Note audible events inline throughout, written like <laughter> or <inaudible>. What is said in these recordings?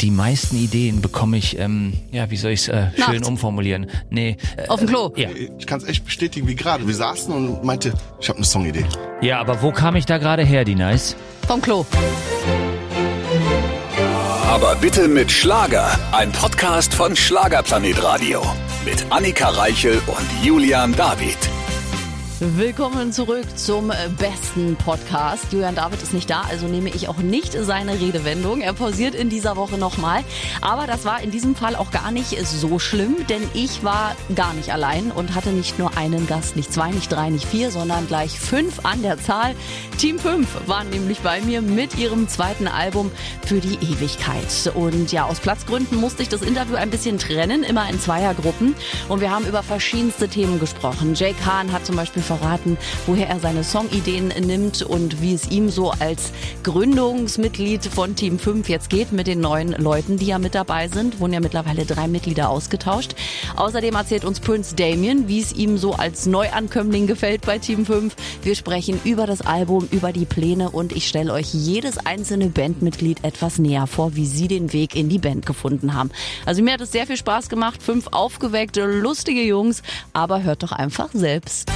die meisten Ideen bekomme ich, ähm, ja, wie soll ich es äh, schön umformulieren? Nee. Äh, Auf dem Klo. ja. Ich kann es echt bestätigen, wie gerade. Wir saßen und meinte, ich habe eine Songidee. ja, aber wo kam ich da gerade her, die Nice? Vom Klo. Aber bitte mit Schlager. Ein Podcast von Schlagerplanet Radio. Mit Annika Reichel und Julian David. Willkommen zurück zum besten Podcast. Julian David ist nicht da, also nehme ich auch nicht seine Redewendung. Er pausiert in dieser Woche nochmal. Aber das war in diesem Fall auch gar nicht so schlimm, denn ich war gar nicht allein und hatte nicht nur einen Gast, nicht zwei, nicht drei, nicht vier, sondern gleich fünf an der Zahl. Team 5 waren nämlich bei mir mit ihrem zweiten Album für die Ewigkeit. Und ja, aus Platzgründen musste ich das Interview ein bisschen trennen, immer in Zweiergruppen. Und wir haben über verschiedenste Themen gesprochen. Jake Hahn hat zum Beispiel verraten, woher er seine Songideen nimmt und wie es ihm so als Gründungsmitglied von Team 5 jetzt geht mit den neuen Leuten, die ja mit dabei sind. Wurden ja mittlerweile drei Mitglieder ausgetauscht. Außerdem erzählt uns Prince Damien, wie es ihm so als Neuankömmling gefällt bei Team 5. Wir sprechen über das Album, über die Pläne und ich stelle euch jedes einzelne Bandmitglied etwas näher vor, wie sie den Weg in die Band gefunden haben. Also mir hat es sehr viel Spaß gemacht. Fünf aufgeweckte, lustige Jungs, aber hört doch einfach selbst.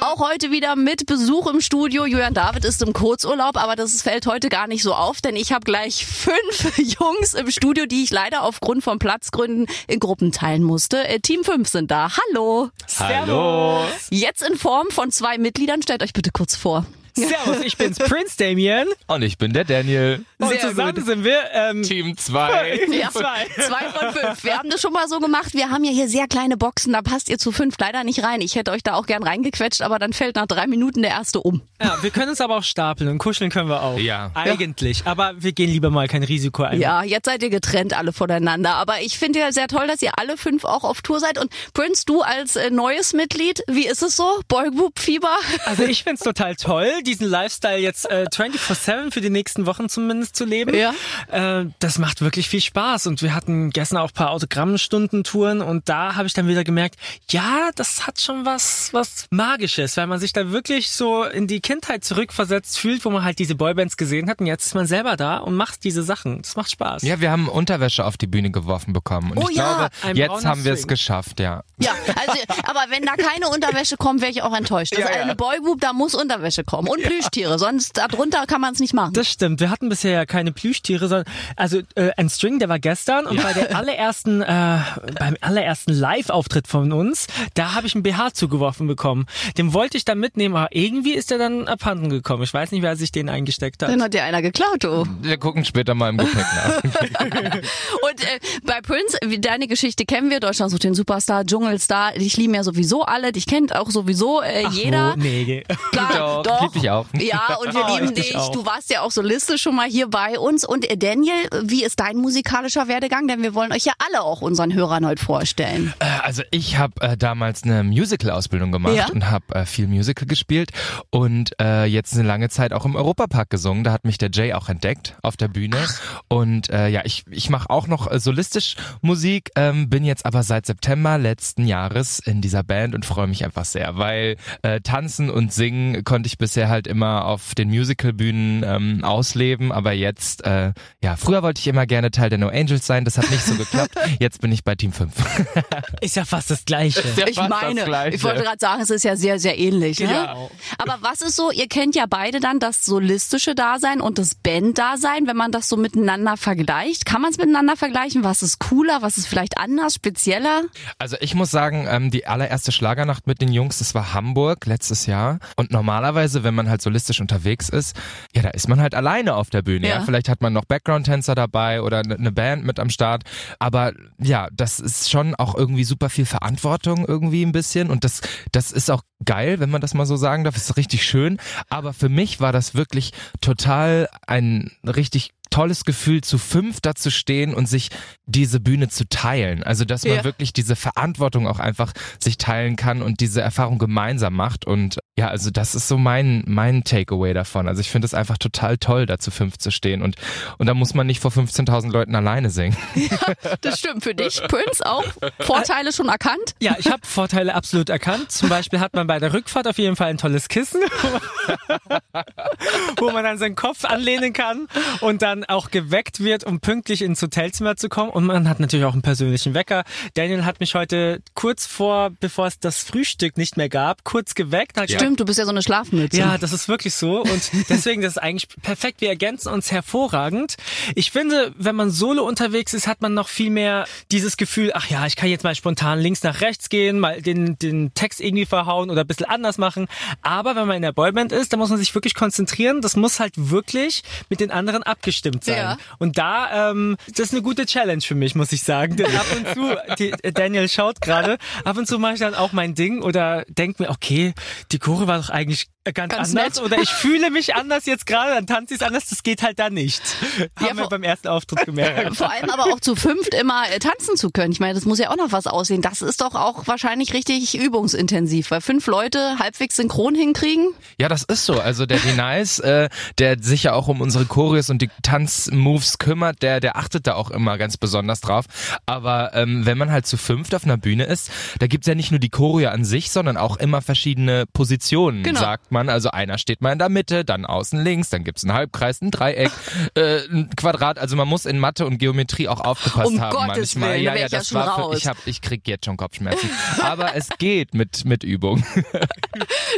Auch heute wieder mit Besuch im Studio. Julian David ist im Kurzurlaub, aber das fällt heute gar nicht so auf, denn ich habe gleich fünf <laughs> Jungs im Studio, die ich leider aufgrund von Platzgründen in Gruppen teilen musste. Äh, Team 5 sind da. Hallo. Hallo. Jetzt in Form von zwei Mitgliedern. Stellt euch bitte kurz vor. Servus, ich bin's, Prince Damien. Und ich bin der Daniel. Und Sehr zusammen gut. sind wir ähm, Team 2. <laughs> Ja, Zwei. zwei von fünf. Wir haben das schon mal so gemacht. Wir haben ja hier sehr kleine Boxen. Da passt ihr zu fünf leider nicht rein. Ich hätte euch da auch gern reingequetscht, aber dann fällt nach drei Minuten der erste um. Ja, wir können uns aber auch stapeln und kuscheln können wir auch. Ja. Eigentlich. Aber wir gehen lieber mal kein Risiko ein. Ja, jetzt seid ihr getrennt alle voneinander. Aber ich finde ja sehr toll, dass ihr alle fünf auch auf Tour seid. Und Prince, du als äh, neues Mitglied, wie ist es so? Boygroup-Fieber? Also ich find's total toll, diesen Lifestyle jetzt äh, <laughs> 24-7 für die nächsten Wochen zumindest zu leben. Ja. Äh, das macht wirklich viel Spaß. Und wir hatten gestern auch ein paar Autogrammstundentouren und da habe ich dann wieder gemerkt, ja, das hat schon was, was Magisches, weil man sich da wirklich so in die Kindheit zurückversetzt fühlt, wo man halt diese Boybands gesehen hat und jetzt ist man selber da und macht diese Sachen. Das macht Spaß. Ja, wir haben Unterwäsche auf die Bühne geworfen bekommen. Und Oh ich ja, glaube, ein jetzt haben wir es geschafft, ja. Ja, also, aber wenn da keine Unterwäsche kommt, wäre ich auch enttäuscht. Das ist eine Boygroup, da muss Unterwäsche kommen. Und Plüschtiere, sonst darunter kann man es nicht machen. Das stimmt. Wir hatten bisher ja keine Plüschtiere, sondern also äh, ein String, der war gestern und bei der allerersten, äh, beim allerersten Live-Auftritt von uns, da habe ich einen BH zugeworfen bekommen. Den wollte ich dann mitnehmen, aber irgendwie ist der dann abhanden gekommen. Ich weiß nicht, wer sich den eingesteckt hat. Dann hat dir einer geklaut, du. Wir gucken später mal im Gepäck nach. <laughs> Und äh, bei Prince, wie, deine Geschichte kennen wir, Deutschland sucht den Superstar, Dschungelstar, dich lieben ja sowieso alle, dich kennt auch sowieso äh, Ach, jeder. wo? Nee. Klar, Doch, doch. lieb dich auch. Ja, und wir <laughs> Oh, lieben ich dich dich. auch. Du warst ja auch Soliste schon mal hier bei uns. Und äh, Daniel, wie ist dein musikalischer Werdegang? Denn wir wollen euch ja alle auch unseren Hörern heute vorstellen. Äh, Also ich habe äh, damals eine Musical-Ausbildung gemacht Ja. und habe äh, viel Musical gespielt und äh, jetzt eine lange Zeit auch im Europapark gesungen. Da hat mich der Jay auch entdeckt auf der Bühne. Und äh, ja, ich, ich mache auch noch äh, solistisch Musik, ähm, bin jetzt aber seit September letzten Jahres in dieser Band und freue mich einfach sehr, weil äh, tanzen und singen konnte ich bisher halt immer auf den Musicalbühnen ähm, ausleben, aber jetzt, äh, ja, früher wollte ich immer gerne Teil der No Angels sein, das hat nicht so <laughs> geklappt. Jetzt bin ich bei Team 5. Ist ja fast das Gleiche. Ich meine, ich wollte gerade sagen, es ist ja sehr, sehr ähnlich. Ne? Genau. Aber was ist so, ihr kennt ja beide dann das solistische Dasein und das Band-Dasein, wenn man das so miteinander vergleicht. Kann man es miteinander vergleichen? Was ist cooler? Was ist vielleicht anders, spezieller? Also ich muss sagen, ähm, die allererste Schlagernacht mit den Jungs, das war Hamburg letztes Jahr. Und normalerweise, wenn man halt solistisch unterwegs ist, ja, da ist man halt alleine auf der Bühne. Ja. Ja. Vielleicht hat man noch Background-Tänzer dabei oder ne- eine Band mit am Start. Aber ja, das ist schon auch irgendwie super viel Verantwortung irgendwie ein bisschen. Und das, das ist auch geil, wenn man das mal so sagen darf. Ist richtig schön. Aber für mich war das wirklich total ein richtig tolles Gefühl, zu fünf da zu stehen und sich diese Bühne zu teilen. Also, dass man Ja. wirklich diese Verantwortung auch einfach sich teilen kann und diese Erfahrung gemeinsam macht. Und ja, also das ist so mein, mein Takeaway davon. Also ich finde es einfach total toll, da zu fünf zu stehen und, und da muss man nicht vor 15.000 Leuten alleine singen. <laughs> Das stimmt für dich, Prince, auch Vorteile schon erkannt? Ja, ich habe Vorteile absolut erkannt. Zum Beispiel hat man bei der Rückfahrt auf jeden Fall ein tolles Kissen, <laughs> wo man dann seinen Kopf anlehnen kann und dann auch geweckt wird, um pünktlich ins Hotelzimmer zu kommen. Und man hat natürlich auch einen persönlichen Wecker. Daniel hat mich heute kurz vor, bevor es das Frühstück nicht mehr gab, kurz geweckt. Hat gesagt, Stimmt, du bist ja so eine Schlafmütze. ja, das ist wirklich so und <laughs> deswegen das ist eigentlich perfekt. Wir ergänzen uns hervorragend. Ich finde, wenn man solo unterwegs ist, hat man noch viel mehr dieses Gefühl, ach ja, ich kann jetzt mal spontan links nach rechts gehen, mal den, den Text irgendwie verhauen oder ein bisschen anders machen. Aber wenn man in der Boyband ist, dann muss man sich wirklich konzentrieren. Das muss halt wirklich mit den anderen abgestimmt sein. Ja. Und da, ähm, das ist eine gute Challenge für mich, muss ich sagen. Denn ab und zu, die, Daniel schaut gerade, ab und zu mache ich dann auch mein Ding oder denke mir, okay, die Chore war doch eigentlich ganz, Ganz anders nett. oder ich <laughs> fühle mich anders jetzt gerade, dann tanze ich anders, das geht halt da nicht. Haben wir vor- beim ersten Auftritt gemerkt. <laughs> Vor allem aber auch zu fünft immer äh, tanzen zu können. Ich meine, das muss ja auch noch was aussehen. Das ist doch auch wahrscheinlich richtig übungsintensiv, weil fünf Leute halbwegs synchron hinkriegen. Ja, das ist so. Also der Denice, äh, der sich ja auch um unsere Choreos und die Tanzmoves kümmert, der, der achtet da auch immer ganz besonders drauf. Aber ähm, wenn man halt zu fünft auf einer Bühne ist, da gibt's ja nicht nur die Choreo an sich, sondern auch immer verschiedene Positionen, Genau. sagt man. Also einer steht mal in der Mitte, dann außen links, dann gibt's einen Halbkreis, ein Dreieck, <laughs> äh, ein Quadrat. Also man muss in Mathe und Geometrie auch aufgepasst Um haben Gottes manchmal. Willen, ja, ja, ich ja das schon war für, ich hab, ich krieg jetzt schon Kopfschmerzen. <laughs> Aber es geht mit mit Übung.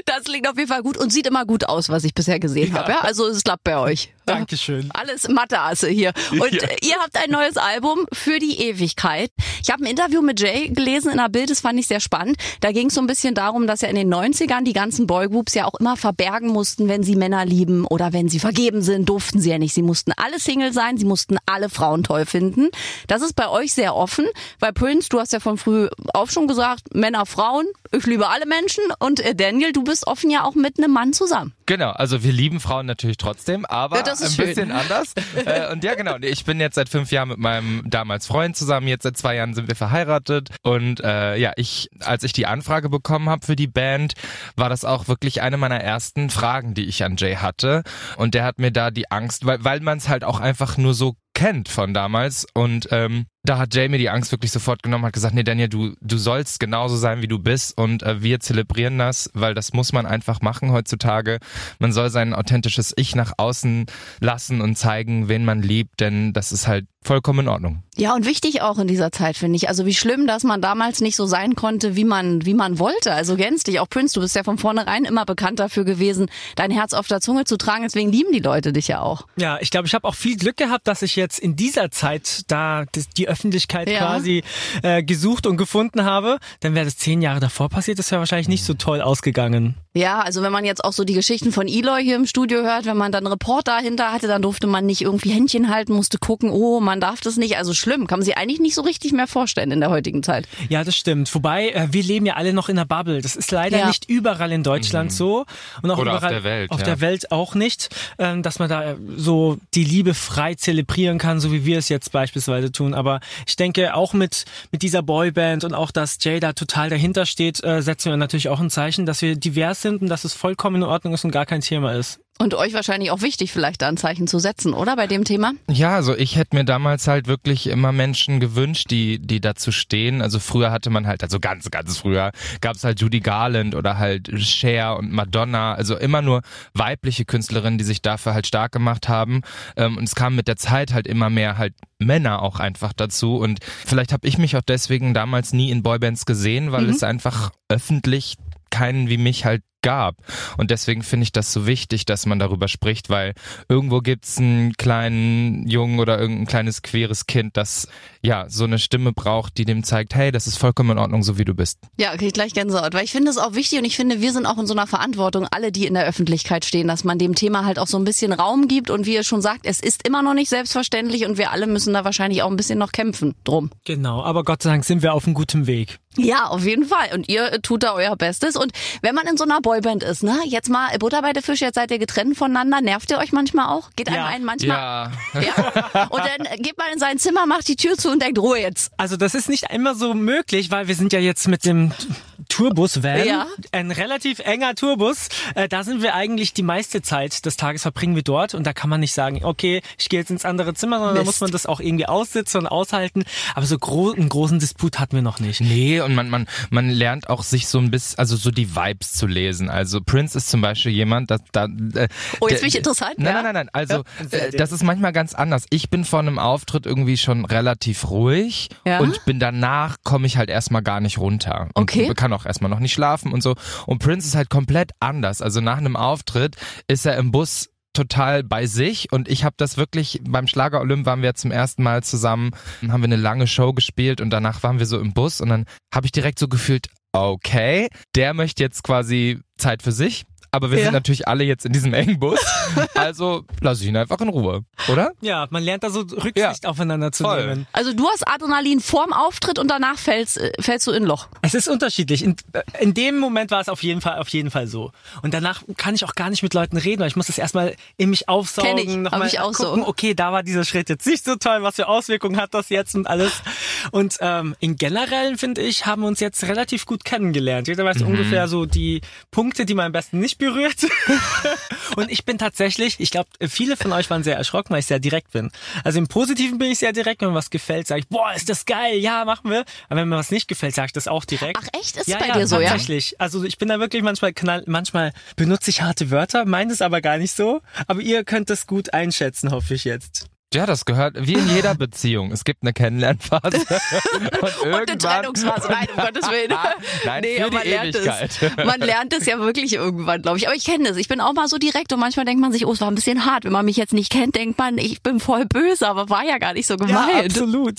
Das klingt auf jeden Fall gut und sieht immer gut aus, was ich bisher gesehen habe. Ja? Also es klappt bei euch. Dankeschön. <laughs> Alles Mathe-Asse hier. Und Ja. ihr habt ein neues Album für die Ewigkeit. Ich habe ein Interview mit Jay gelesen in der Bild, das fand ich sehr spannend. Da ging es so ein bisschen darum, dass ja in den 90ern die ganzen Boygroups ja auch immer verbergen mussten, wenn sie Männer lieben oder wenn sie vergeben sind, durften sie ja nicht. Sie mussten alle Single sein, sie mussten alle Frauen toll finden. Das ist bei euch sehr offen, weil Prince, du hast ja von früh auf schon gesagt, Männer, Frauen, ich liebe alle Menschen und äh, Daniel, du bist offen ja auch mit einem Mann zusammen. Genau, also wir lieben Frauen natürlich trotzdem, aber Ja, ein schön. bisschen anders. äh, und ja, genau, ich bin jetzt seit fünf Jahren mit meinem damals Freund zusammen, jetzt seit zwei Jahren sind wir verheiratet. Und äh, ja, ich, als ich die Anfrage bekommen habe für die Band, war das auch wirklich eine meiner ersten Fragen, die ich an Jay hatte. Und der hat mir da die Angst, weil, weil man es halt auch einfach nur so kennt von damals. Und ähm, da hat Jay mir die Angst wirklich sofort genommen, hat gesagt, nee Daniel, du, du sollst genauso sein, wie du bist und äh, wir zelebrieren das, weil das muss man einfach machen heutzutage. Man soll sein authentisches Ich nach außen lassen und zeigen, wen man liebt, denn das ist halt vollkommen in Ordnung. Ja, und wichtig auch in dieser Zeit, finde ich. Also wie schlimm, dass man damals nicht so sein konnte, wie man, wie man wollte. Also gänzlich. Auch Prince, du bist ja von vornherein immer bekannt dafür gewesen, dein Herz auf der Zunge zu tragen. Deswegen lieben die Leute dich ja auch. Ja, ich glaube, ich habe auch viel Glück gehabt, dass ich jetzt in dieser Zeit da die Öffentlichkeit Ja. quasi äh, gesucht und gefunden habe. Dann wäre das zehn Jahre davor passiert, das wäre wahrscheinlich nicht so toll ausgegangen. Ja, also wenn man jetzt auch so die Geschichten von Eloy hier im Studio hört, wenn man dann einen Reporter dahinter hatte, dann durfte man nicht irgendwie Händchen halten, musste gucken, oh, man darf das nicht. Also schlimm, kann man sich eigentlich nicht so richtig mehr vorstellen in der heutigen Zeit. Ja, das stimmt. Wobei, äh, wir leben ja alle noch in der Bubble. Das ist leider Ja. nicht überall in Deutschland so. Und auch Oder auf überall der Welt, Auf ja. der Welt auch nicht, ähm, dass man da äh, so die Liebe frei zelebrieren kann, so wie wir es jetzt beispielsweise tun. Aber ich denke, auch mit, mit dieser Boyband und auch, dass Jay da total dahinter steht, äh, setzen wir natürlich auch ein Zeichen, dass wir divers sind und dass es vollkommen in Ordnung ist und gar kein Thema ist. Und euch wahrscheinlich auch wichtig, vielleicht da ein Zeichen zu setzen, oder bei dem Thema? Ja, also ich hätte mir damals halt wirklich immer Menschen gewünscht, die, die dazu stehen. Also früher hatte man halt, also ganz, ganz früher gab es halt Judy Garland oder halt Cher und Madonna, also immer nur weibliche Künstlerinnen, die sich dafür halt stark gemacht haben. Ähm, und es kam mit der Zeit halt immer mehr halt Männer auch einfach dazu. Und vielleicht habe ich mich auch deswegen damals nie in Boybands gesehen, weil es einfach öffentlich keinen wie mich halt gab. Und deswegen finde ich das so wichtig, dass man darüber spricht, weil irgendwo gibt's einen kleinen Jungen oder irgendein kleines queeres Kind, das ja so eine Stimme braucht, die dem zeigt, hey, das ist vollkommen in Ordnung, so wie du bist. Ja, okay, gleich Gänsehaut. Weil ich finde es auch wichtig und ich finde, wir sind auch in so einer Verantwortung, alle, die in der Öffentlichkeit stehen, dass man dem Thema halt auch so ein bisschen Raum gibt und wie ihr schon sagt, es ist immer noch nicht selbstverständlich und wir alle müssen da wahrscheinlich auch ein bisschen noch kämpfen drum. Genau, aber Gott sei Dank sind wir auf einem guten Weg. Ja, auf jeden Fall. Und ihr äh, tut da euer Bestes. Und wenn man in so einer Boyband ist, ne, jetzt mal Butter bei der Fisch, jetzt seid ihr getrennt voneinander, nervt ihr euch manchmal auch? Geht einem Ja. einen manchmal? Ja, Ja. Und dann geht man in sein Zimmer, macht die Tür zu und denkt, Ruhe jetzt. Also das ist nicht immer so möglich, weil wir sind ja jetzt mit dem Tourbus-Van. Ja. Ein relativ enger Tourbus. Äh, da sind wir eigentlich die meiste Zeit des Tages verbringen wir dort und da kann man nicht sagen, okay, ich gehe jetzt ins andere Zimmer, sondern da Mist. muss man das auch irgendwie aussitzen und aushalten. Aber so gro einen großen Disput hatten wir noch nicht. Nee, und man, man, man lernt auch sich so ein bisschen, also so die Vibes zu lesen. Also Prince ist zum Beispiel jemand, da, da äh, Oh, jetzt bin ich interessant, Nein, ja? nein, nein, nein. Also Ja, äh, das ist manchmal ganz anders. Ich bin vor einem Auftritt irgendwie schon relativ ruhig Ja? und bin danach komme ich halt erstmal gar nicht runter. Und Okay. kann auch erstmal noch nicht schlafen und so. Und Prince ist halt komplett anders. Also nach einem Auftritt ist er im Bus total bei sich und ich habe das wirklich beim Schlager Olymp waren wir zum ersten Mal zusammen, haben wir eine lange Show gespielt und danach waren wir so im Bus und dann habe ich direkt so gefühlt, okay, der möchte jetzt quasi Zeit für sich, aber wir Ja. sind natürlich alle jetzt in diesem engen Bus, <laughs> also lass ich ihn einfach in Ruhe, oder? Ja, man lernt da so Rücksicht aufeinander zu Voll. nehmen. Also du hast Adrenalin vorm Auftritt und danach fällst, äh, fällst du in ein Loch. Es ist unterschiedlich. In, äh, in dem Moment war es auf jeden Fall, auf jeden Fall so. Und danach kann ich auch gar nicht mit Leuten reden, weil ich muss das erstmal in mich aufsaugen, Kenn ich, nochmal ich auch so. gucken, okay, da war dieser Schritt jetzt nicht so toll, was für Auswirkungen hat das jetzt und alles. Und ähm, in generell, finde ich, haben wir uns jetzt relativ gut kennengelernt. Jeder Mhm. weiß ungefähr so die Punkte, die man am besten nicht berührt. <laughs> und ich bin tatsächlich, ich glaube, viele von euch waren sehr erschrocken, weil ich sehr direkt bin. Also im Positiven bin ich sehr direkt, wenn mir was gefällt, sage ich, boah, ist das geil, ja, machen wir. Aber wenn mir was nicht gefällt, sage ich das auch direkt. Ach echt? Ist es ja, bei ja, dir so, ja? tatsächlich. Also ich bin da wirklich manchmal knall, manchmal benutze ich harte Wörter, meine es aber gar nicht so. Aber ihr könnt das gut einschätzen, hoffe ich jetzt. Ja, das gehört wie in jeder Beziehung. Es gibt eine Kennenlernphase <laughs> und, Und eine irgendwann- Trennungsphase, nein, um <laughs> Gottes Willen. Nein, nee, für man die lernt Ewigkeit. es. Man lernt es ja wirklich irgendwann, glaube ich. Aber ich kenne das. Ich bin auch mal so direkt und manchmal denkt man sich, oh, es war ein bisschen hart. Wenn man mich jetzt nicht kennt, denkt man, ich bin voll böse, aber war ja gar nicht so gemeint. absolut.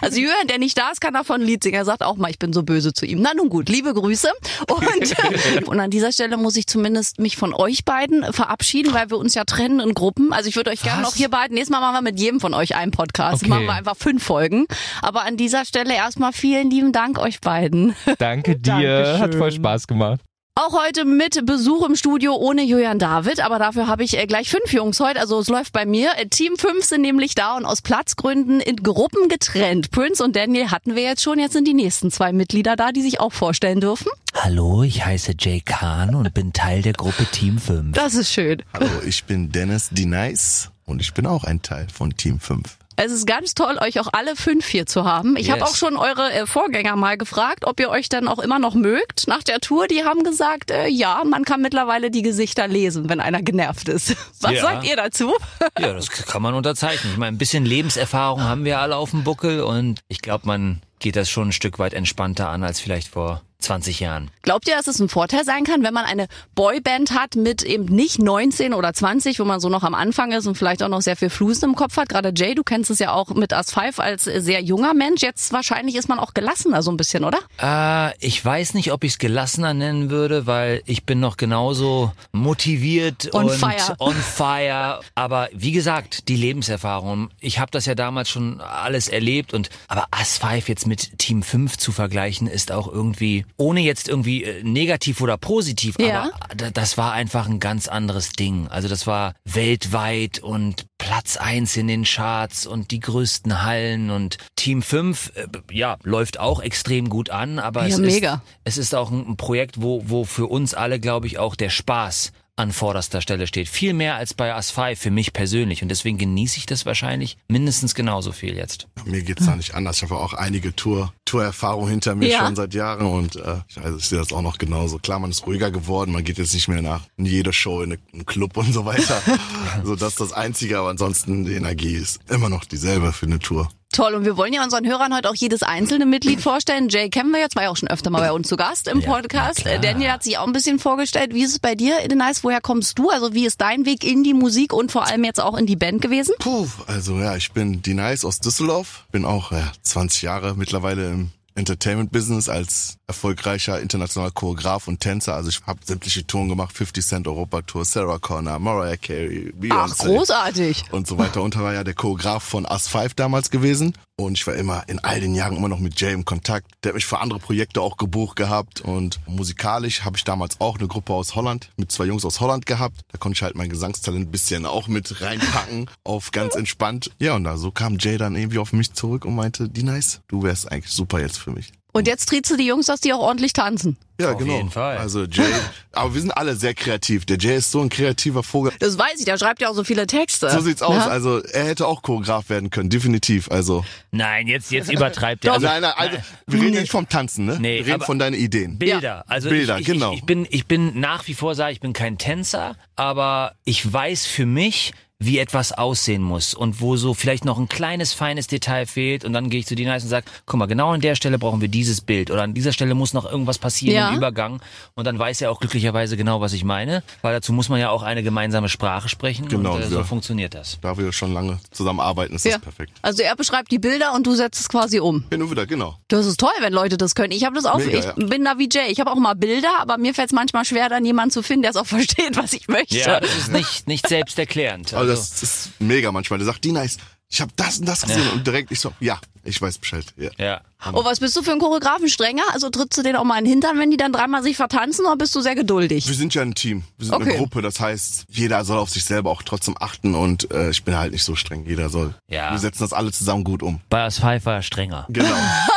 Also Jürgen, der nicht da ist, kann davon ein Lied singen. Er sagt auch mal, ich bin so böse zu ihm. Na nun gut, liebe Grüße. Und, <laughs> und an dieser Stelle muss ich zumindest mich von euch beiden verabschieden, weil wir uns ja trennen in Gruppen. Also ich würde euch gerne noch hier beiden, nächstes Mal machen wir mit jedem von euch einen Podcast. Okay. Machen wir einfach fünf Folgen. Aber an dieser Stelle erstmal vielen lieben Dank euch beiden. Danke <laughs> dir, Dankeschön. hat voll Spaß gemacht. Auch heute mit Besuch im Studio ohne Julian David, aber dafür habe ich äh, gleich fünf Jungs heute, also es läuft bei mir. Äh, Team 5 sind nämlich da und aus Platzgründen in Gruppen getrennt. Prince und Daniel hatten wir jetzt schon, jetzt sind die nächsten zwei Mitglieder da, die sich auch vorstellen dürfen. Hallo, ich heiße Jay Kahn und bin Teil der Gruppe Team 5. Das ist schön. Hallo, ich bin Dennis D. Nice und ich bin auch ein Teil von Team 5. Es ist ganz toll, euch auch alle fünf hier zu haben. Ich habe Yes. auch schon eure äh, Vorgänger mal gefragt, ob ihr euch dann auch immer noch mögt nach der Tour. Die haben gesagt, äh, ja, man kann mittlerweile die Gesichter lesen, wenn einer genervt ist. <laughs> Was Ja. sagt ihr dazu? Ja, das kann man unterzeichnen. Ich meine, ein bisschen Lebenserfahrung haben wir alle auf dem Buckel und ich glaube, man geht das schon ein Stück weit entspannter an als vielleicht vor 20 Jahren. Glaubt ihr, dass es ein Vorteil sein kann, wenn man eine Boyband hat mit eben nicht 19 oder 20, wo man so noch am Anfang ist und vielleicht auch noch sehr viel Flusen im Kopf hat? Gerade Jay, du kennst es ja auch mit As 5 als sehr junger Mensch. Jetzt wahrscheinlich ist man auch gelassener so ein bisschen, oder? Äh, ich weiß nicht, ob ich es gelassener nennen würde, weil ich bin noch genauso motiviert On und fire. on fire. Aber wie gesagt, die Lebenserfahrung. Ich habe das ja damals schon alles erlebt und aber As 5 jetzt mit Team 5 zu vergleichen, ist auch irgendwie, ohne jetzt irgendwie äh, negativ oder positiv, Ja. aber da- das war einfach ein ganz anderes Ding. Also das war weltweit und Platz eins in den Charts und die größten Hallen und Team 5, äh, ja, läuft auch extrem gut an, aber Ja, es, mega. Ist, es ist auch ein, ein Projekt, wo, wo für uns alle, glaube ich, auch der Spaß an vorderster Stelle steht. Viel mehr als bei As 5 für mich persönlich und deswegen genieße ich das wahrscheinlich mindestens genauso viel jetzt. Mir geht's da nicht anders. Ich habe auch einige Tour, Tourerfahrung hinter mir Ja. schon seit Jahren und äh, ich, also ich sehe das auch noch genauso. Klar, man ist ruhiger geworden, man geht jetzt nicht mehr nach in jede Show in einen Club und so weiter. <laughs> so das ist das Einzige, aber ansonsten die Energie ist immer noch dieselbe für eine Tour. Toll, und wir wollen ja unseren Hörern heute auch jedes einzelne Mitglied vorstellen. Jay kennen wir jetzt, war ja auch schon öfter mal bei uns zu Gast im Ja, Podcast. Daniel hat sich auch ein bisschen vorgestellt. Wie ist es bei dir, Edenais? Woher kommst du? Also wie ist dein Weg in die Musik und vor allem jetzt auch in die Band gewesen? Puh, also ja, ich bin die Nice aus Düsseldorf, bin auch ja, 20 Jahre mittlerweile im Entertainment-Business als erfolgreicher internationaler Choreograf und Tänzer. Also ich habe sämtliche Touren gemacht, 50 Cent Europa-Tour, Sarah Connor, Mariah Carey, Beyoncé. Ach, großartig. und so weiter. Und war ja der Choreograf von Us 5 damals gewesen. Und ich war immer in all den Jahren immer noch mit Jay im Kontakt. Der hat mich für andere Projekte auch gebucht gehabt. Und musikalisch habe ich damals auch eine Gruppe aus Holland mit zwei Jungs aus Holland gehabt. Da konnte ich halt mein Gesangstalent ein bisschen auch mit reinpacken auf ganz entspannt. Ja, und da so kam Jay dann irgendwie auf mich zurück und meinte, die nice, du wärst eigentlich super jetzt für mich. Und jetzt trittst du die Jungs, dass die auch ordentlich tanzen. Ja, Auf genau. jeden Fall. Also Jay, <laughs> aber wir sind alle sehr kreativ. Der Jay ist so ein kreativer Vogel. Das weiß ich, der schreibt ja auch so viele Texte. So sieht's aus. Ja? Also er hätte auch Choreograf werden können, definitiv. Also Nein, jetzt, jetzt übertreibt er. Also, nein, nein, also wir reden ja nicht vom Tanzen, ne? Nee, wir reden von deinen Ideen. Bilder. Also Bilder, ich, ich, genau. Ich, ich, bin, ich bin nach wie vor, sage ich, bin kein Tänzer, aber ich weiß für mich, wie etwas aussehen muss und wo so vielleicht noch ein kleines, feines Detail fehlt und dann gehe ich zu Dina und sage, guck mal, genau an der Stelle brauchen wir dieses Bild oder an dieser Stelle muss noch irgendwas passieren Ja. im Übergang und dann weiß er auch glücklicherweise genau, was ich meine, weil dazu muss man ja auch eine gemeinsame Sprache sprechen Genau, und äh, ja. so funktioniert das. Da wir schon lange zusammenarbeiten, ist Ja. das perfekt. Also er beschreibt die Bilder und du setzt es quasi um. Hin und wieder, genau. Das ist toll, wenn Leute das können. Ich habe das auch, Mega, ich ja. bin da wie Jay. Ich habe auch mal Bilder, aber mir fällt es manchmal schwer, dann jemanden zu finden, der es auch <laughs> versteht, was ich möchte. Ja, das ist nicht, nicht selbsterklärend. <laughs> Also Also, das ist mega manchmal. Der sagt, Dina, ich, ich habe das und das gesehen und direkt ich so, ja, ich weiß Bescheid. Ja. ja. Oh, was bist du für ein Choreografen? Strenger? Also trittst du den auch mal in den Hintern, wenn die dann dreimal sich vertanzen, oder bist du sehr geduldig? Wir sind ja ein Team, wir sind Okay. eine Gruppe, das heißt, jeder soll auf sich selber auch trotzdem achten und äh, ich bin halt nicht so streng. Jeder soll. Ja. Wir setzen das alle zusammen gut um. Bei As Pfeiffer strenger. Genau.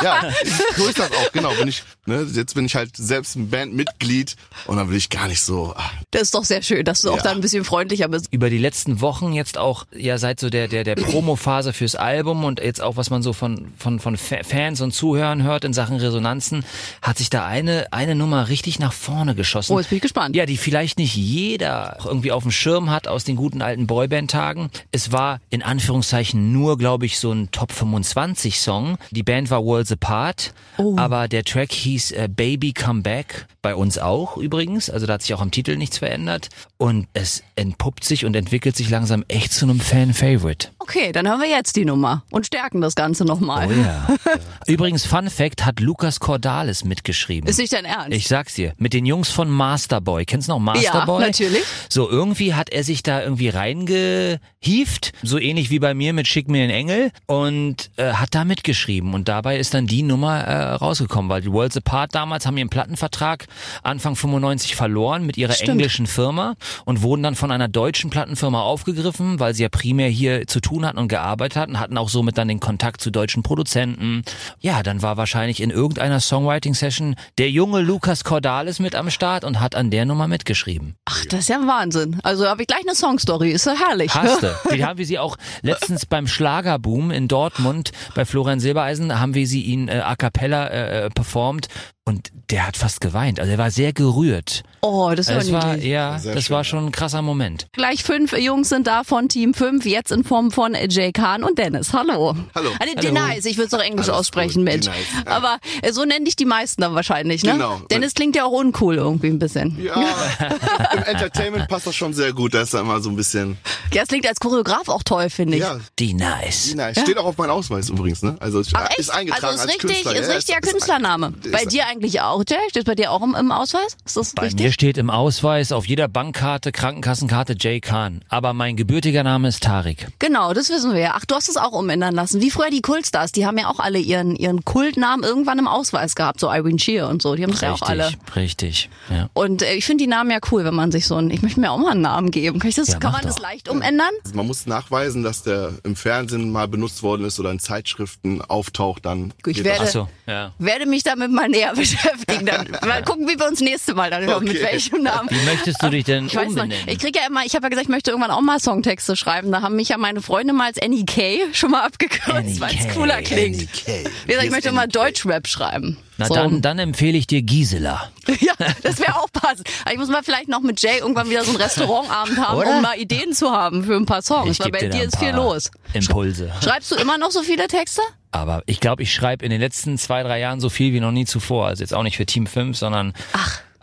Ja, <laughs> so ist das auch, genau. Bin ich, ne, jetzt bin ich halt selbst ein Bandmitglied und dann will ich gar nicht so. Ah, Das ist doch sehr schön, dass du auch Ja. da ein bisschen freundlicher bist. über die letzten Wochen jetzt auch ja seit so der der der Promo-Phase fürs Album und jetzt auch was man so von von von Fa- Fans und Zuhörern hört in Sachen Resonanzen hat sich da eine eine Nummer richtig nach vorne geschossen. Oh, jetzt bin ich gespannt. Ja, die vielleicht nicht jeder irgendwie auf dem Schirm hat aus den guten alten Boyband-Tagen. Es war in Anführungszeichen nur, glaube ich, so ein Top 25 Song. Die Band war Worlds Apart, aber der Track hieß äh, Baby Come Back. Bei uns auch übrigens. Also da hat sich auch am Titel nichts verändert. Und es entpuppt sich und entwickelt sich langsam echt zu einem Fan-Favorite. Okay, dann hören wir jetzt die Nummer und stärken das Ganze nochmal. Oh ja. <laughs> Übrigens, Fun Fact, hat Lukas Cordalis mitgeschrieben. Ist nicht dein Ernst? Ich sag's dir, mit den Jungs von Masterboy. Kennst du noch Masterboy? Ja, natürlich. So, irgendwie hat er sich da irgendwie reingehieft, so ähnlich wie bei mir mit Schick mir einen Engel und äh, hat da mitgeschrieben. Und dabei ist dann die Nummer äh, rausgekommen, weil die Worlds Apart damals haben ihren Plattenvertrag Anfang 95 verloren mit ihrer Stimmt. englischen Firma und wurden dann von einer deutschen Plattenfirma aufgegriffen, weil sie ja primär hier zu tun hatten und gearbeitet hatten, hatten auch somit dann den Kontakt zu deutschen Produzenten. Ja, dann war wahrscheinlich in irgendeiner Songwriting-Session der junge Lukas Cordalis mit am Start und hat an der Nummer mitgeschrieben. Ach, das ist ja ein Wahnsinn. Also habe ich gleich eine Songstory. Ist ja herrlich. Hasste. <laughs> Die haben wir sie auch letztens beim Schlagerboom in Dortmund bei Florian Silbereisen haben wir sie ihn äh, a cappella äh, äh, performt und der hat fast geweint. Also er war sehr gerührt. Oh, das war Das war niedlich. ja, Sehr das schön, war ja. schon ein krasser Moment. Gleich fünf Jungs sind da von Team 5, jetzt in Form von Jay Khan und Dennis. Hallo. Hallo. Also, Hallo. Denise, ich würde es doch Englisch Alles aussprechen, gut, Mensch. Denise, ja. Aber äh, so nennen dich die meisten dann wahrscheinlich, ne? Genau. Dennis klingt ja auch uncool irgendwie ein bisschen. Ja, <laughs> im Entertainment passt das schon sehr gut. Da ist da immer so ein bisschen. Ja, es klingt als Choreograf auch toll, finde ich. Ja, Die nice. Dina, es steht auch auf meinem Ausweis übrigens, ne? Also es Ach echt? ist eingetragen also ist als richtig, Künstler. ist Ja, richtiger ist- ist Künstlername. ein- bei ist- dir eigentlich auch, Jay? Steht bei dir auch im, im Ausweis? Ist das Bei richtig? Steht im Ausweis auf jeder Bankkarte, Krankenkassenkarte Jay Khan. Aber mein gebürtiger Name ist Tarik. Genau, das wissen wir ja. Ach, du hast es auch umändern lassen. Wie früher die Kultstars, die haben ja auch alle ihren, ihren Kultnamen irgendwann im Ausweis gehabt, so Irene Shear und so. Die haben das ja auch alle. richtig. Ja. Und äh, ich finde die Namen ja cool, wenn man sich so ein, ich möchte mir auch mal einen Namen geben. Kann ich das, Ja, kann man das doch. leicht umändern? Also Man muss nachweisen, dass der im Fernsehen mal benutzt worden ist oder in Zeitschriften auftaucht, dann. Ich werde- das. Ach so, ja. Werde mich damit mal näher <laughs> beschäftigen. Dann <laughs> mal gucken, wie wir uns nächste Mal dann hören, mit Okay. Welchem Namen. Wie möchtest du dich denn Ich weiß noch, umbenennen? ich kriege ja immer, ich habe ja gesagt, ich möchte irgendwann auch mal Songtexte schreiben. Da haben mich ja meine Freunde mal als Annie Kay schon mal abgekürzt, weil es cooler klingt. Wie gesagt, ich möchte mal NEK. Deutschrap schreiben. Na so. dann, dann empfehle ich dir Gisela. <laughs> Ja, das wäre auch passend. Aber ich muss mal vielleicht noch mit Jay irgendwann wieder so einen Restaurantabend haben, Oder? um mal Ideen zu haben für ein paar Songs. Ich weil bei dir dir ist viel los. Impulse. Schreibst du immer noch so viele Texte? Aber ich glaube, ich schreibe in den letzten zwei, drei Jahren so viel wie noch nie zuvor. Also jetzt auch nicht für Team 5, sondern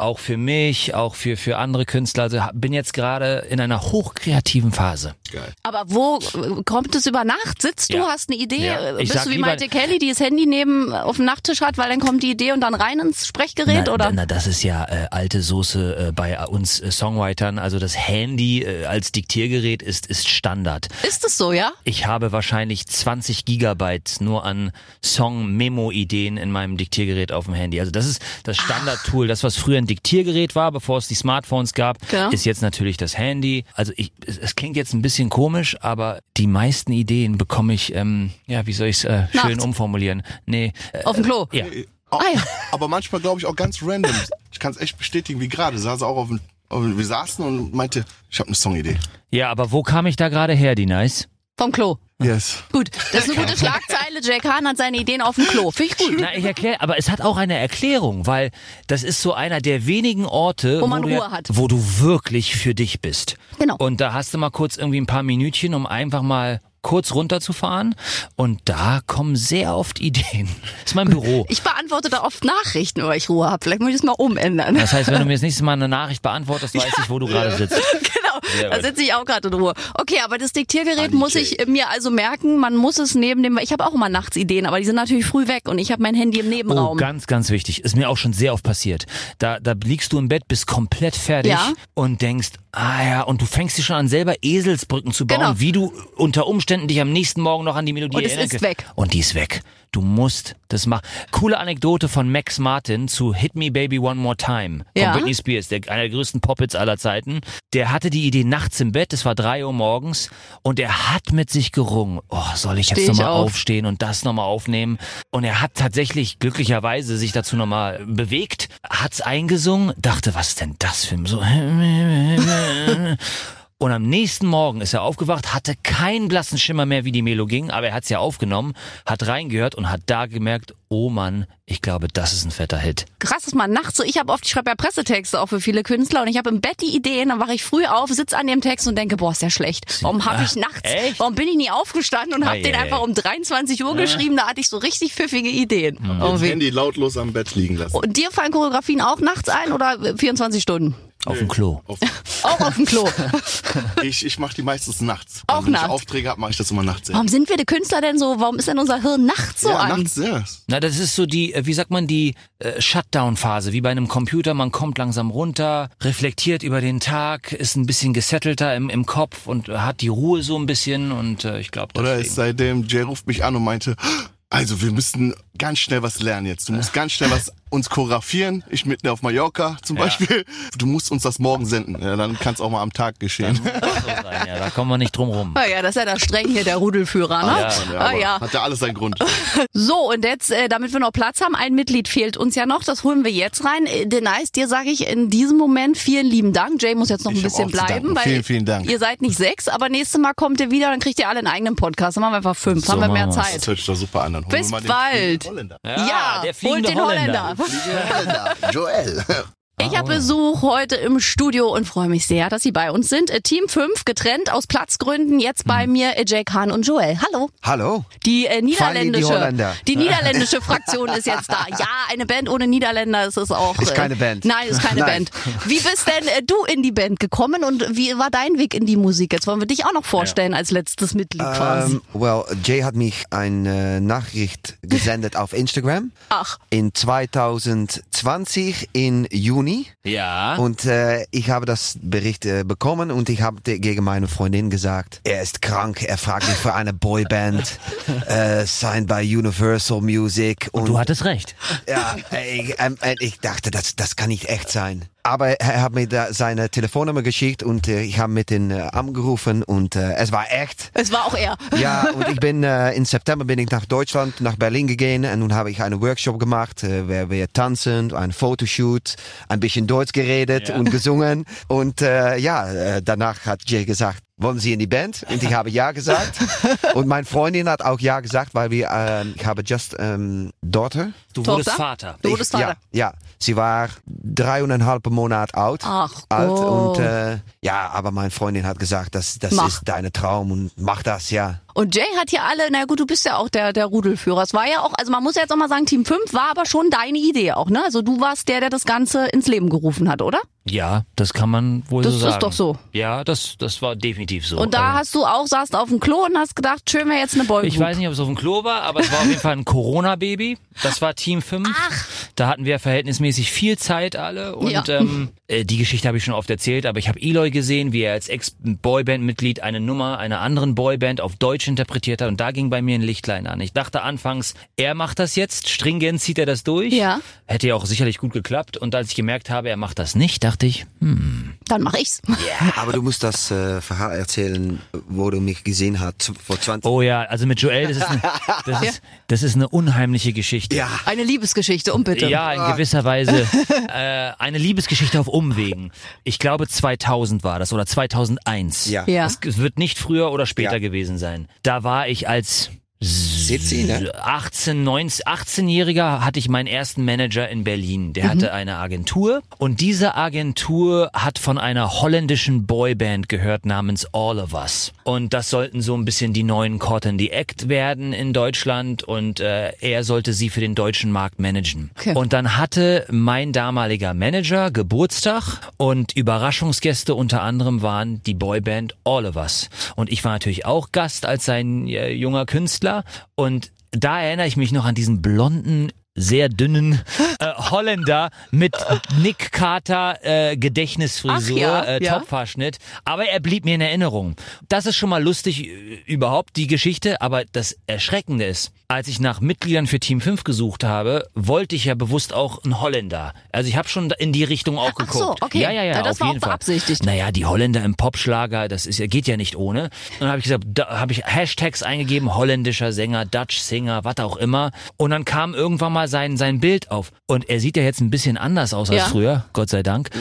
auch für mich, auch für, für andere Künstler. Also bin jetzt gerade in einer hochkreativen Phase. Geil. Aber wo äh, kommt es über Nacht? Sitzt du, Ja. hast eine Idee? Ja. Äh, Ich Bist du wie Maite Kelly, die das Handy neben auf dem Nachttisch hat, weil dann kommt die Idee und dann rein ins Sprechgerät? na, oder? na, das ist ja äh, alte Soße äh, bei uns äh, Songwritern. Also das Handy äh, als Diktiergerät ist, ist Standard. Ist es so, ja? Ich habe wahrscheinlich 20 Gigabyte nur an Song-Memo-Ideen in meinem Diktiergerät auf dem Handy. Also das ist das Standard-Tool. Das, was früher ein Diktiergerät war, bevor es die Smartphones gab, Ja. ist jetzt natürlich das Handy. Also ich, es, es klingt jetzt ein bisschen komisch, aber die meisten Ideen bekomme ich, ähm, ja, wie soll ich es äh, schön umformulieren? Nee, äh, Auf dem Klo? ja. Auch, Ah ja. <laughs> Aber manchmal glaube ich auch ganz random. Ich kann es echt bestätigen, wie gerade. Saß auch auf dem, auf dem, wir saßen und meinte, ich habe eine Songidee. Ja, aber wo kam ich da gerade her, die Nice? Vom Klo. Yes. Gut, das ist eine gute Schlagzeile. Jake Hahn hat seine Ideen auf dem Klo. Finde ich gut. Na, ich erkläre, aber es hat auch eine Erklärung, weil das ist so einer der wenigen Orte, Wo man du Ruhe ja- hat. wo du wirklich für dich bist. Genau. Und da hast du mal kurz irgendwie ein paar Minütchen, um einfach mal kurz runterzufahren. Und da kommen sehr oft Ideen. Das <laughs> ist mein Büro. Ich beantworte da oft Nachrichten, weil ich Ruhe habe. Vielleicht muss ich es mal umändern. Das heißt, wenn du mir das <laughs> nächste Mal eine Nachricht beantwortest, weiß ich, wo du gerade sitzt. <laughs> genau, da gut. sitze ich auch gerade in Ruhe. Okay, aber das Diktiergerät muss ich mir also merken. Man muss es neben dem, ich habe auch immer nachts Ideen, aber die sind natürlich früh weg und ich habe mein Handy im Oh, Nebenraum. ganz, ganz wichtig. Ist mir auch schon sehr oft passiert. Da, da liegst du im Bett, bist komplett fertig Ja. und denkst, ah ja, und du fängst dir schon an, selber Eselsbrücken zu bauen, Genau. wie du unter Umständen dich am nächsten Morgen noch an die Melodie Und es erinnern ist weg. Und die ist weg. Du musst das machen. Coole Anekdote von Max Martin zu Hit Me Baby One More Time von Ja. Britney Spears, der, einer der größten Pop-Hits aller Zeiten. Der hatte die Idee nachts im Bett, es war drei Uhr morgens und er hat mit sich gerungen. Oh, soll ich jetzt nochmal auf? aufstehen und das nochmal aufnehmen? Und er hat tatsächlich glücklicherweise sich dazu nochmal bewegt, hat's eingesungen, dachte, was ist denn das für ein so <laughs> und am nächsten Morgen ist er aufgewacht, hatte keinen blassen Schimmer mehr, wie die Melo ging, aber er hat's ja aufgenommen, hat reingehört und hat da gemerkt, oh Mann, ich glaube, das ist ein fetter Hit. Krass, dass man nachts so, ich habe oft, ich schreibe ja Pressetexte auch für viele Künstler und ich habe im Bett die Ideen, dann wache ich früh auf, sitze an dem Text und denke, boah, ist der schlecht. Warum habe ich nachts, echt? warum bin ich nie aufgestanden und habe den ei, einfach ei. um 23 Uhr geschrieben, da hatte ich so richtig pfiffige Ideen. Mhm. Irgendwie. Handy lautlos am Bett liegen lassen. Und dir fallen Choreografien auch nachts ein oder 24 Stunden? Auf dem Klo. Auf, <laughs> Auch auf dem Klo. <laughs> ich ich mache die meistens nachts. Auch Wenn nachts? ich Aufträge habe, mache ich das immer nachts. Ja, Warum sind wir die Künstler denn so, warum ist denn unser Hirn nachts so ja an? nachts, ja. Na, das ist so die, äh, wie sagt man, die äh, Shutdown-Phase, wie bei einem Computer. Man kommt langsam runter, reflektiert über den Tag, ist ein bisschen gesettelter im, im Kopf und hat die Ruhe so ein bisschen und äh, ich glaube, Oder ist seitdem, Jay ruft mich an und meinte, also wir müssen ganz schnell was lernen jetzt. Du musst <laughs> ganz schnell was uns choreografieren. Ich mitten auf Mallorca zum Ja. Beispiel. Du musst uns das morgen senden. Ja, dann kann es auch mal am Tag geschehen. so sein, ja, da kommen wir nicht drum rum. Ah ja, das ist ja der streng hier, der Rudelführer, ne? ja, ah, ja. Hat ja alles seinen Grund. <laughs> So, und jetzt, äh, damit wir noch Platz haben, ein Mitglied fehlt uns ja noch, das holen wir jetzt rein. Äh, Denise, dir sage ich in diesem Moment vielen lieben Dank. Jay muss jetzt noch ein Ich hab bisschen bleiben, weil Vielen, vielen Dank. ihr seid nicht sechs, aber nächstes Mal kommt ihr wieder, dann kriegt ihr alle einen eigenen Podcast. Dann machen wir einfach fünf, So haben wir mehr. Zeit. Das hört sich doch super an. Dann holen Bis wir mal den bald. Ja, der holt den Holländer. Holländer. Joel. Ich habe Besuch heute im Studio und freue mich sehr, dass Sie bei uns sind. Äh, Team 5, getrennt aus Platzgründen, jetzt bei mir äh, Jake Hahn und Joel. Hallo. Hallo. Die äh, niederländische, die die niederländische Fraktion ist jetzt da. Ja, eine Band ohne Niederländer ist es auch. Ist äh, keine Band. Nein, ist keine <laughs> Nein. Band. Wie bist denn äh, du in die Band gekommen und wie war dein Weg in die Musik? Jetzt wollen wir dich auch noch vorstellen als letztes Mitglied quasi. Ähm, well, Jay hat mich eine Nachricht gesendet auf Instagram Ach, in 2020 in Juni. Ja. Und äh, ich habe das Bericht äh, bekommen und ich habe gegen meine Freundin gesagt, er ist krank, er fragt mich für eine Boyband, <laughs> äh, signed bei Universal Music. Und, Du hattest recht. ja, ich, ähm, äh, ich dachte, das, das kann nicht echt sein. Aber er hat mir da seine Telefonnummer geschickt und äh, ich habe mit ihm äh, angerufen und äh, es war echt. es war auch er. Ja, und ich bin äh, in September bin ich nach Deutschland, nach Berlin gegangen und nun habe ich einen Workshop gemacht, äh, where wir tanzen, ein Fotoshoot, ein bisschen Deutsch geredet Ja. und gesungen und äh, ja, äh, danach hat Jay gesagt, wollen Sie in die Band? Und ich habe ja gesagt. <laughs> und meine Freundin hat auch ja gesagt, weil wir, ähm, ich habe just ähm, Daughter. Du Tochter? wurdest Vater. Du wurdest Vater. Ja, ja, sie war dreieinhalb Monate alt. Ach alt Gott. und äh, ja, aber meine Freundin hat gesagt, das, das Mach. ist deine Traum und mach das, ja. Und Jay hat hier alle, na gut, du bist ja auch der, der Rudelführer. Es war ja auch, also man muss ja jetzt auch mal sagen, Team 5 war aber schon deine Idee auch, ne? Also du warst der, der das Ganze ins Leben gerufen hat, oder? Ja, das kann man wohl Das so ist sagen. doch so. Ja, das, das war definitiv so. Und da Ähm, hast du auch, saßt auf dem Klo und hast gedacht, schön wäre jetzt eine Boygroup. Ich weiß nicht, ob es auf dem Klo war, aber es war auf jeden Fall ein Corona-Baby. Das war Team 5. Da hatten wir verhältnismäßig viel Zeit alle. Und Ja. ähm, äh, die Geschichte habe ich schon oft erzählt, aber ich habe Eloy gesehen, wie er als Ex-Boyband-Mitglied eine Nummer einer anderen Boyband auf Deutsch interpretiert hat. Und da ging bei mir ein Lichtlein an. Ich dachte anfangs, er macht das jetzt, stringent zieht er das durch. Ja. Hätte ja auch sicherlich gut geklappt. Und als ich gemerkt habe, er macht das nicht, dachte ich, hm, Dann mache ich's. <laughs> Aber du musst das äh, Verhaar erzählen, wo du mich gesehen hast vor 20 oh ja, also mit Joel, das ist eine, <laughs> das ist, das ist eine unheimliche Geschichte. Ja. Eine Liebesgeschichte, um bitte. Ja, in gewisser Weise äh, eine Liebesgeschichte auf Umwegen. Ich glaube 2000 war das oder 2001. Ja. Ja. Es wird nicht früher oder später Ja. gewesen sein. Da war ich als 17, ne? 18, 19, 18-Jähriger hatte ich meinen ersten Manager in Berlin. Der hatte eine Agentur und diese Agentur hat von einer holländischen Boyband gehört namens All of Us. Und das sollten so ein bisschen die neuen Caught in the Act werden in Deutschland und äh, er sollte sie für den deutschen Markt managen. Okay. Und dann hatte mein damaliger Manager Geburtstag und Überraschungsgäste unter anderem waren die Boyband All of Us. Und ich war natürlich auch Gast als sein äh, junger Künstler und da erinnere ich mich noch an diesen blonden sehr dünnen äh, Holländer mit Nick Carter äh, Gedächtnisfrisur, ja, äh, ja. Topfhaarschnitt, aber er blieb mir in Erinnerung. Das ist schon mal lustig äh, überhaupt die Geschichte, aber das Erschreckende ist, als ich nach Mitgliedern für Team 5 gesucht habe, wollte ich ja bewusst auch einen Holländer. Also ich habe schon in die Richtung auch Ach geguckt. so, okay. Ja, ja, ja, Ja, das auf war jeden auch Fall. beabsichtigt. Naja, die Holländer im Popschlager, das ist geht ja nicht ohne. Und dann habe ich gesagt, da habe ich Hashtags eingegeben, holländischer Sänger, Dutch Singer, was auch immer. Und dann kam irgendwann mal sein sein Bild auf. Und er sieht ja jetzt ein bisschen anders aus Ja. als früher, Gott sei Dank. <laughs>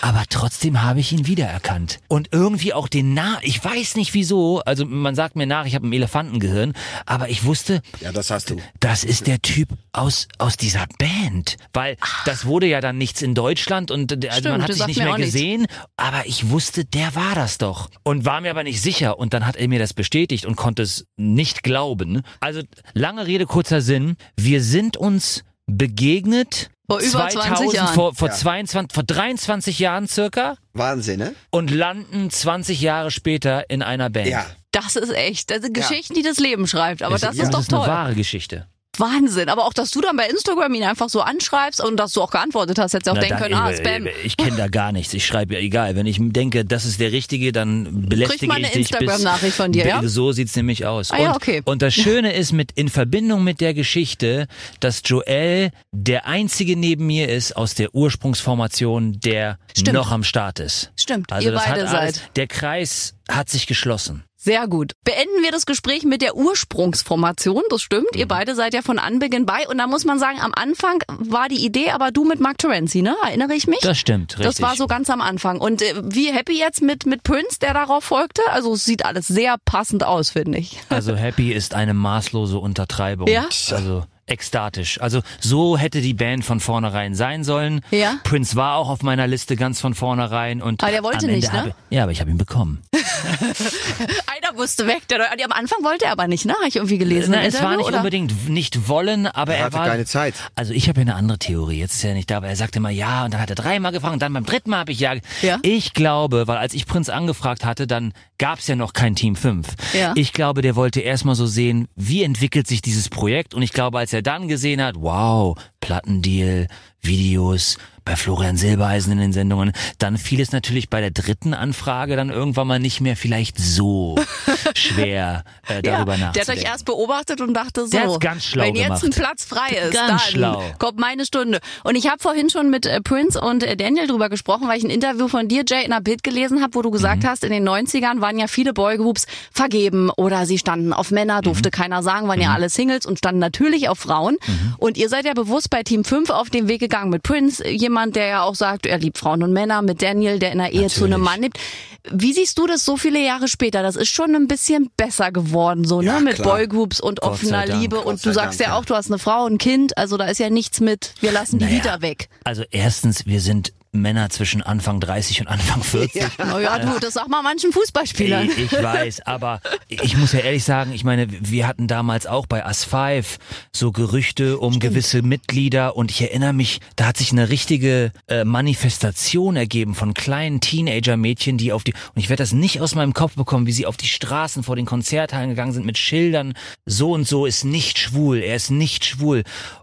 Aber trotzdem habe ich ihn wiedererkannt. Und irgendwie auch den Na, ich weiß nicht wieso, also man sagt mir nach, ich habe ein Elefantengehirn, aber ich wusste, Ja, das hast du. das ist der Typ aus, aus dieser Band. Weil das wurde ja dann nichts in Deutschland und äh, also Stimmt, man hat sich nicht mehr gesehen. Aber ich wusste, der war das doch. Und war mir aber nicht sicher. Und dann hat er mir das bestätigt und konnte es nicht glauben. Also lange Rede, kurzer Sinn. Wir sind uns begegnet. Vor über 20 Jahren. Vor, vor, Ja. 22, vor 23 Jahren circa Wahnsinn, ne? und landen 20 Jahre später in einer Band. Ja. Das ist echt. Das sind Geschichten, die das Leben schreibt. Aber Das- das ja, ist doch das ist eine toll. wahre Geschichte. Wahnsinn. Aber auch, dass du dann bei Instagram ihn einfach so anschreibst und dass du auch geantwortet hast. Hättest du auch Na, denken dann, können, ah, Spam. Ich kenne da gar nichts. Ich schreibe ja egal. Wenn ich denke, das ist der Richtige, dann belästige man eine ich dich. Instagram-Nachricht von dir, ja? So sieht's nämlich aus. Ah und, ja, okay. und das Schöne ist mit in Verbindung mit der Geschichte, dass Joel der einzige neben mir ist aus der Ursprungsformation, der Stimmt. noch am Start ist. Stimmt, Also ihr das beide hat alles, seid. Der Kreis hat sich geschlossen. Sehr gut. Beenden wir das Gespräch mit der Ursprungsformation. Das stimmt. Mhm. Ihr beide seid ja von Anbeginn bei. Und da muss man sagen, am Anfang war die Idee aber du mit Mark Terenzi, ne? Erinnere ich mich? Das stimmt, richtig. Das war so ganz am Anfang. Und äh, wie happy jetzt mit, mit Prince, der darauf folgte? Also es sieht alles sehr passend aus, finde ich. Also <laughs> happy ist eine maßlose Untertreibung. Ja? Also ekstatisch. Also so hätte die Band von vornherein sein sollen. Ja? Prince war auch auf meiner Liste ganz von vornherein und Aber der wollte am Ende nicht, ne? habe- ja, aber ich habe ihn bekommen. <laughs> Einer musste weg. Der, am Anfang wollte er aber nicht, ne? Habe ich irgendwie gelesen. Na, es war nicht oder? unbedingt nicht wollen, aber Er er, hatte war keine Zeit. Also ich habe ja eine andere Theorie. Jetzt ist er nicht da, aber er sagte immer ja und dann hat er dreimal gefragt und dann beim dritten Mal habe ich ja. Ja? Ich glaube, weil als ich Prinz angefragt hatte, dann gab es ja noch kein Team 5. Ja. Ich glaube, der wollte erstmal so sehen, wie entwickelt sich dieses Projekt und ich glaube, als er dann gesehen hat, wow, Plattendeal, Videos, bei Florian Silbereisen in den Sendungen, dann fiel es natürlich bei der dritten Anfrage dann irgendwann mal nicht mehr vielleicht so <laughs> schwer äh, darüber ja, der hat nachzudenken. euch erst beobachtet und dachte so, Der hat's ganz schlau wenn jetzt gemacht. ein Platz frei ist, Ganz dann schlau. kommt meine Stunde. Und ich habe vorhin schon mit äh, Prince und äh, Daniel drüber gesprochen, weil ich ein Interview von dir, Jay, in einer Bild gelesen habe, wo du Mhm. gesagt hast, in den 90ern waren ja viele Boygroups vergeben oder sie standen auf Männer, durfte Mhm. keiner sagen, waren ja alle Singles und standen natürlich auf Frauen. Und ihr seid ja bewusst bei Team 5 auf den Weg gegangen mit Prince, jemand, der ja auch sagt, er liebt Frauen und Männer, mit Daniel, der in der Ehe zu einem Natürlich. Mann lebt. Wie siehst du das so viele Jahre später? Das ist schon ein bisschen besser geworden, so, Ja, ne? Mit klar. Boygroups und Gott offener Liebe. Gott Und du sagst Dank, ja ja. auch, du hast eine Frau, ein Kind. Also da ist ja nichts mit, wir lassen die Naja. Lieder weg. Also erstens, wir sind Männer zwischen Anfang 30 und Anfang <laughs> 40. Naja, du, das sag mal manchen Fußballspielern. Ich, ich weiß, aber ich muss ja ehrlich sagen, ich meine, wir hatten damals auch bei As 5 so Gerüchte um gewisse Mitglieder und ich erinnere mich, da hat sich eine richtige äh, Manifestation ergeben von kleinen Teenager-Mädchen, die auf die, und ich werde das nicht aus meinem Kopf bekommen, wie sie auf die Straßen vor den Konzerthallen gegangen sind mit Schildern, so und so ist nicht schwul, er ist nicht schwul.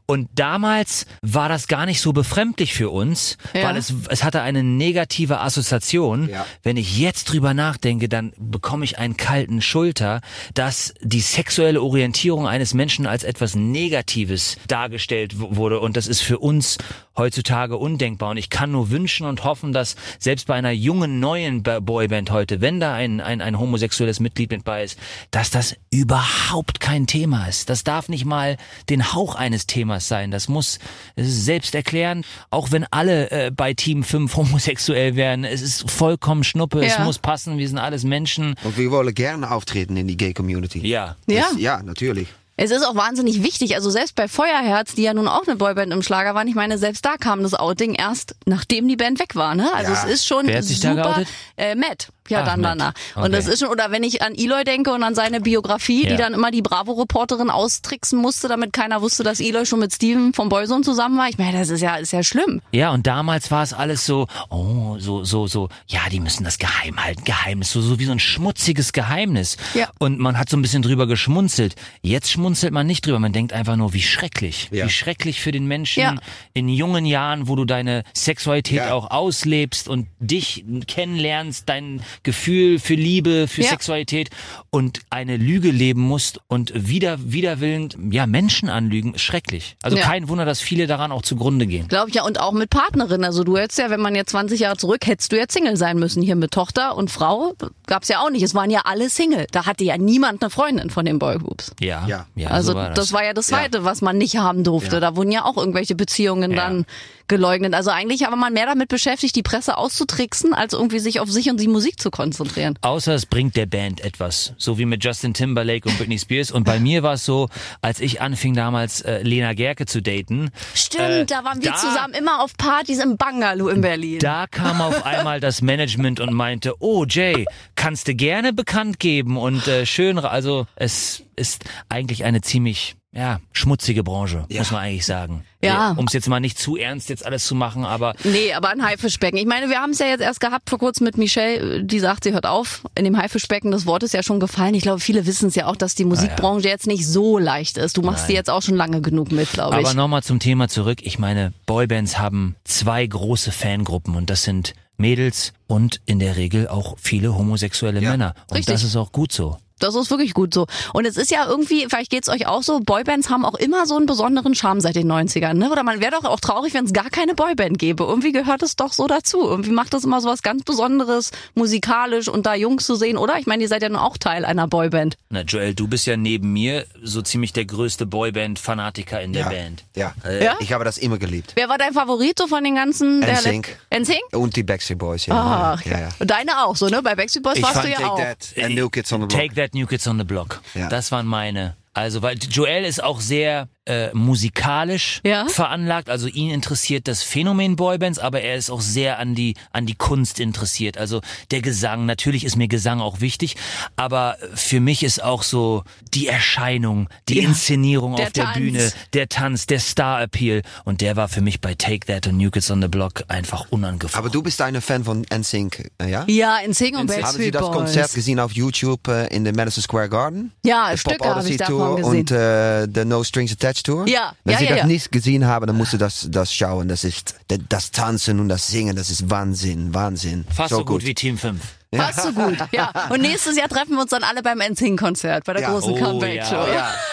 Und damals war das gar nicht so befremdlich für uns, Ja. weil es, es hatte eine negative Assoziation. Ja. Wenn ich jetzt drüber nachdenke, dann bekomme ich einen kalten Schulter, dass die sexuelle Orientierung eines Menschen als etwas Negatives dargestellt wurde. Und das ist für uns heutzutage undenkbar. Und ich kann nur wünschen und hoffen, dass selbst bei einer jungen, neuen Ba- Boyband heute, wenn da ein, ein, ein homosexuelles Mitglied mit bei ist, dass das überhaupt kein Thema ist. Das darf nicht mal den Hauch eines Themas sein. Das muss, es ist selbst erklären, auch wenn alle äh, bei Team 5 <laughs> homosexuell wären. Es ist vollkommen Schnuppe, es Ja. muss passen, wir sind alles Menschen. Und wir wollen gerne auftreten in die Gay-Community. Ja. Ja. Das- Ja, natürlich. Es ist auch wahnsinnig wichtig. Also selbst bei Feuerherz, die ja nun auch eine Boyband im Schlager waren, ich meine, selbst da kam das Outing erst, nachdem die Band weg war. Ne? Also Ja. es ist schon Wer hat sich da super. geoutet? äh, Matt. Ja, Ach, dann Matt. danach. Und Okay. das ist schon, oder wenn ich an Eloy denke und an seine Biografie, Ja. die dann immer die Bravo-Reporterin austricksen musste, damit keiner wusste, dass Eloy schon mit Steven vom Boyzone zusammen war. Ich meine, das ist ja, ist ja schlimm. Ja, und damals war es alles so, oh, so, so, so, ja, die müssen das geheim halten, Geheimnis, so, so wie so ein schmutziges Geheimnis. Ja. Und man hat so ein bisschen drüber geschmunzelt. Jetzt schmunzelt man nicht drüber, man denkt einfach nur, wie schrecklich. Ja. Wie schrecklich für den Menschen Ja. in jungen Jahren, wo du deine Sexualität Ja. auch auslebst und dich kennenlernst, dein Gefühl für Liebe, für Ja. Sexualität und eine Lüge leben musst und wieder, widerwillend, ja, Menschen anlügen, schrecklich. Also Ja. kein Wunder, dass viele daran auch zugrunde gehen. Glaube ich ja, und auch mit Partnerin. Also du hättest ja, wenn man jetzt 20 Jahre zurück, hättest du ja Single sein müssen. Hier mit Tochter und Frau gab's ja auch nicht. Es waren ja alle Single. Da hatte ja niemand eine Freundin von den Boygroups. Ja, Ja. Also so war das. war ja das Zweite, was man nicht haben durfte. Ja. Da wurden ja auch irgendwelche Beziehungen Ja. dann geleugnet. Also eigentlich war man mehr damit beschäftigt, die Presse auszutricksen, als irgendwie sich auf sich und die Musik zu konzentrieren. Außer es bringt der Band etwas. So wie mit Justin Timberlake und Britney Spears. Und bei mir war es so, als ich anfing damals äh, Lena Gerke zu daten. Stimmt, Äh, da waren wir da- zusammen immer auf Partys im Bungalow in Berlin. Da kam auf einmal das Management und meinte, oh Jay, kannst du gerne bekannt geben und äh, schön, also es ist eigentlich eine ziemlich ja, schmutzige Branche, Ja. muss man eigentlich sagen. Ja. Um es jetzt mal nicht zu ernst jetzt alles zu machen, aber Nee, aber ein Haifischbecken. Ich meine, wir haben es ja jetzt erst gehabt vor kurzem mit Michelle, die sagt, sie hört auf. In dem Haifischbecken, das Wort ist ja schon gefallen. Ich glaube, viele wissen es ja auch, dass die Musikbranche jetzt nicht so leicht ist. Du machst Nein. die jetzt auch schon lange genug mit, glaube ich. Aber nochmal zum Thema zurück. Ich meine, Boybands haben zwei große Fangruppen und das sind Mädels und in der Regel auch viele homosexuelle Ja, Männer. Und richtig. das ist auch gut so. Das ist wirklich gut so. Und es ist ja irgendwie, vielleicht geht's euch auch so, Boybands haben auch immer so einen besonderen Charme seit den 90ern, ne? Oder man wäre doch auch traurig, wenn es gar keine Boyband gäbe. Irgendwie gehört es doch so dazu. Irgendwie macht das immer so was ganz Besonderes, musikalisch und da Jungs zu sehen, oder? Ich meine, ihr seid ja nun auch Teil einer Boyband. Na Joel, du bist ja neben mir so ziemlich der größte Boyband-Fanatiker in der ja. Band. Ja. Ja? Ich habe das immer geliebt. Wer war dein Favorit so von den ganzen? der NSYNC. NSYNC? Und die Backstreet Boys. Ja. Ach, ja, ja. Und deine auch so, ne? Bei Backstreet Boys Ich warst fand du ja Take auch. That and New Kids on the Block. Take That New Kids on the Block. Ja. Das waren meine. Also, weil Joel ist auch sehr äh, musikalisch Ja. veranlagt. Also ihn interessiert das Phänomen Boybands, aber er ist auch sehr an die an die Kunst interessiert. Also der Gesang. Natürlich ist mir Gesang auch wichtig, aber für mich ist auch so die Erscheinung, die Ja. Inszenierung Der auf der Tanz. Bühne, der Tanz, der Star Appeal und der war für mich bei Take That und New Kids on the Block einfach unangefochten. Aber du bist eine Fan von NSYNC, äh, ja? Ja, NSYNC und Haben Sie Backstreet das Boys. Konzert gesehen auf YouTube äh, in der Madison Square Garden? Ja, Stücke habe ich davon Tour gesehen. und äh, der No Strings Attached Tour. Ja, Wenn ja, Sie ja, das ja. nicht gesehen haben, dann musst du das, das schauen. Das ist das Tanzen und das Singen, das ist Wahnsinn, Wahnsinn. Fast so, gut wie Team 5. Fast so gut, ja. Und nächstes Jahr treffen wir uns dann alle beim NSYNC-Konzert, bei der Ja. großen Oh, Comeback-Show. ja. Ja. <laughs>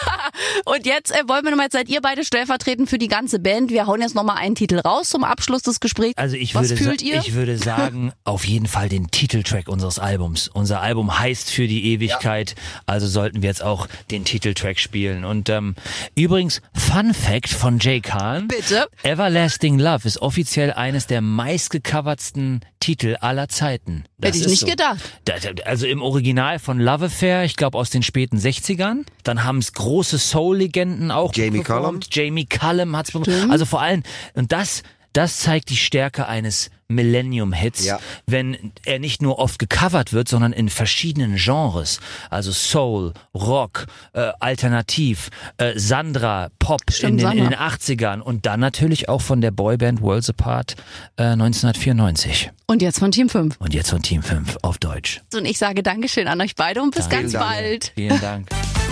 Und jetzt äh, wollen wir nochmal, jetzt seid ihr beide stellvertretend für die ganze Band. Wir hauen jetzt nochmal einen Titel raus zum Abschluss des Gesprächs. Also ich Was würde, fühlt sa- ihr? ich würde sagen, <laughs> auf jeden Fall den Titeltrack unseres Albums. Unser Album heißt für die Ewigkeit, also sollten wir jetzt auch den Titeltrack spielen. Und ähm, übrigens, Fun Fact von Jay Kahn. Bitte? Everlasting Love ist offiziell eines der meistgecovertsten Titel aller Zeiten. Das Hätte ich ist nicht so. Gedacht. Da- da- Also im Original von Love Affair, ich glaube aus den späten 60ern. Dann haben es große Soul-Legenden auch Jamie performt. Jamie Cullum hat's performt. Also vor allem, und das, das zeigt die Stärke eines Millennium-Hits, Ja. wenn er nicht nur oft gecovert wird, sondern in verschiedenen Genres. Also Soul, Rock, äh, Alternativ, äh, Sandra, Pop Stimmt, in, den, in den 80ern und dann natürlich auch von der Boyband Worlds Apart äh, 1994. Und jetzt von Team 5. Und jetzt von Team 5 auf Deutsch. Und ich sage Dankeschön an euch beide und bis Danke. ganz Vielen Dank. bald. Vielen Dank.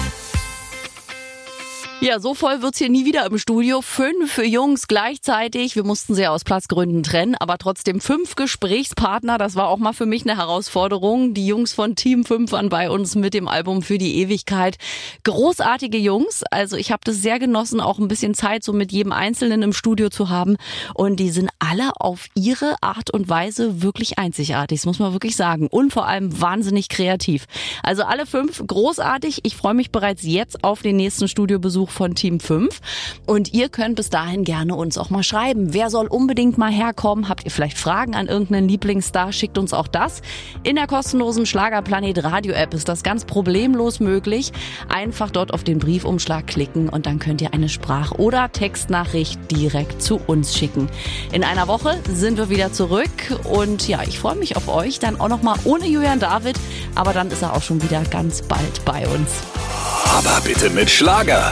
Ja, so voll wird's hier nie wieder im Studio. Fünf Jungs gleichzeitig. Wir mussten sie aus Platzgründen trennen, aber trotzdem fünf Gesprächspartner. Das war auch mal für mich eine Herausforderung. Die Jungs von Team 5 waren bei uns mit dem Album für die Ewigkeit. Großartige Jungs. Also ich habe das sehr genossen, auch ein bisschen Zeit so mit jedem Einzelnen im Studio zu haben. Und die sind alle auf ihre Art und Weise wirklich einzigartig. Das muss man wirklich sagen. Und vor allem wahnsinnig kreativ. Also alle fünf großartig. Ich freue mich bereits jetzt auf den nächsten Studiobesuch von Team 5. Und ihr könnt bis dahin gerne uns auch mal schreiben. Wer soll unbedingt mal herkommen? Habt ihr vielleicht Fragen an irgendeinen Lieblingsstar? Schickt uns auch das. In der kostenlosen Schlagerplanet Radio App ist das ganz problemlos möglich. Einfach dort auf den Briefumschlag klicken und dann könnt ihr eine Sprach- oder Textnachricht direkt zu uns schicken. In einer Woche sind wir wieder zurück und ja, ich freue mich auf euch. Dann auch noch mal ohne Julian David, aber dann ist er auch schon wieder ganz bald bei uns. Aber bitte mit Schlager.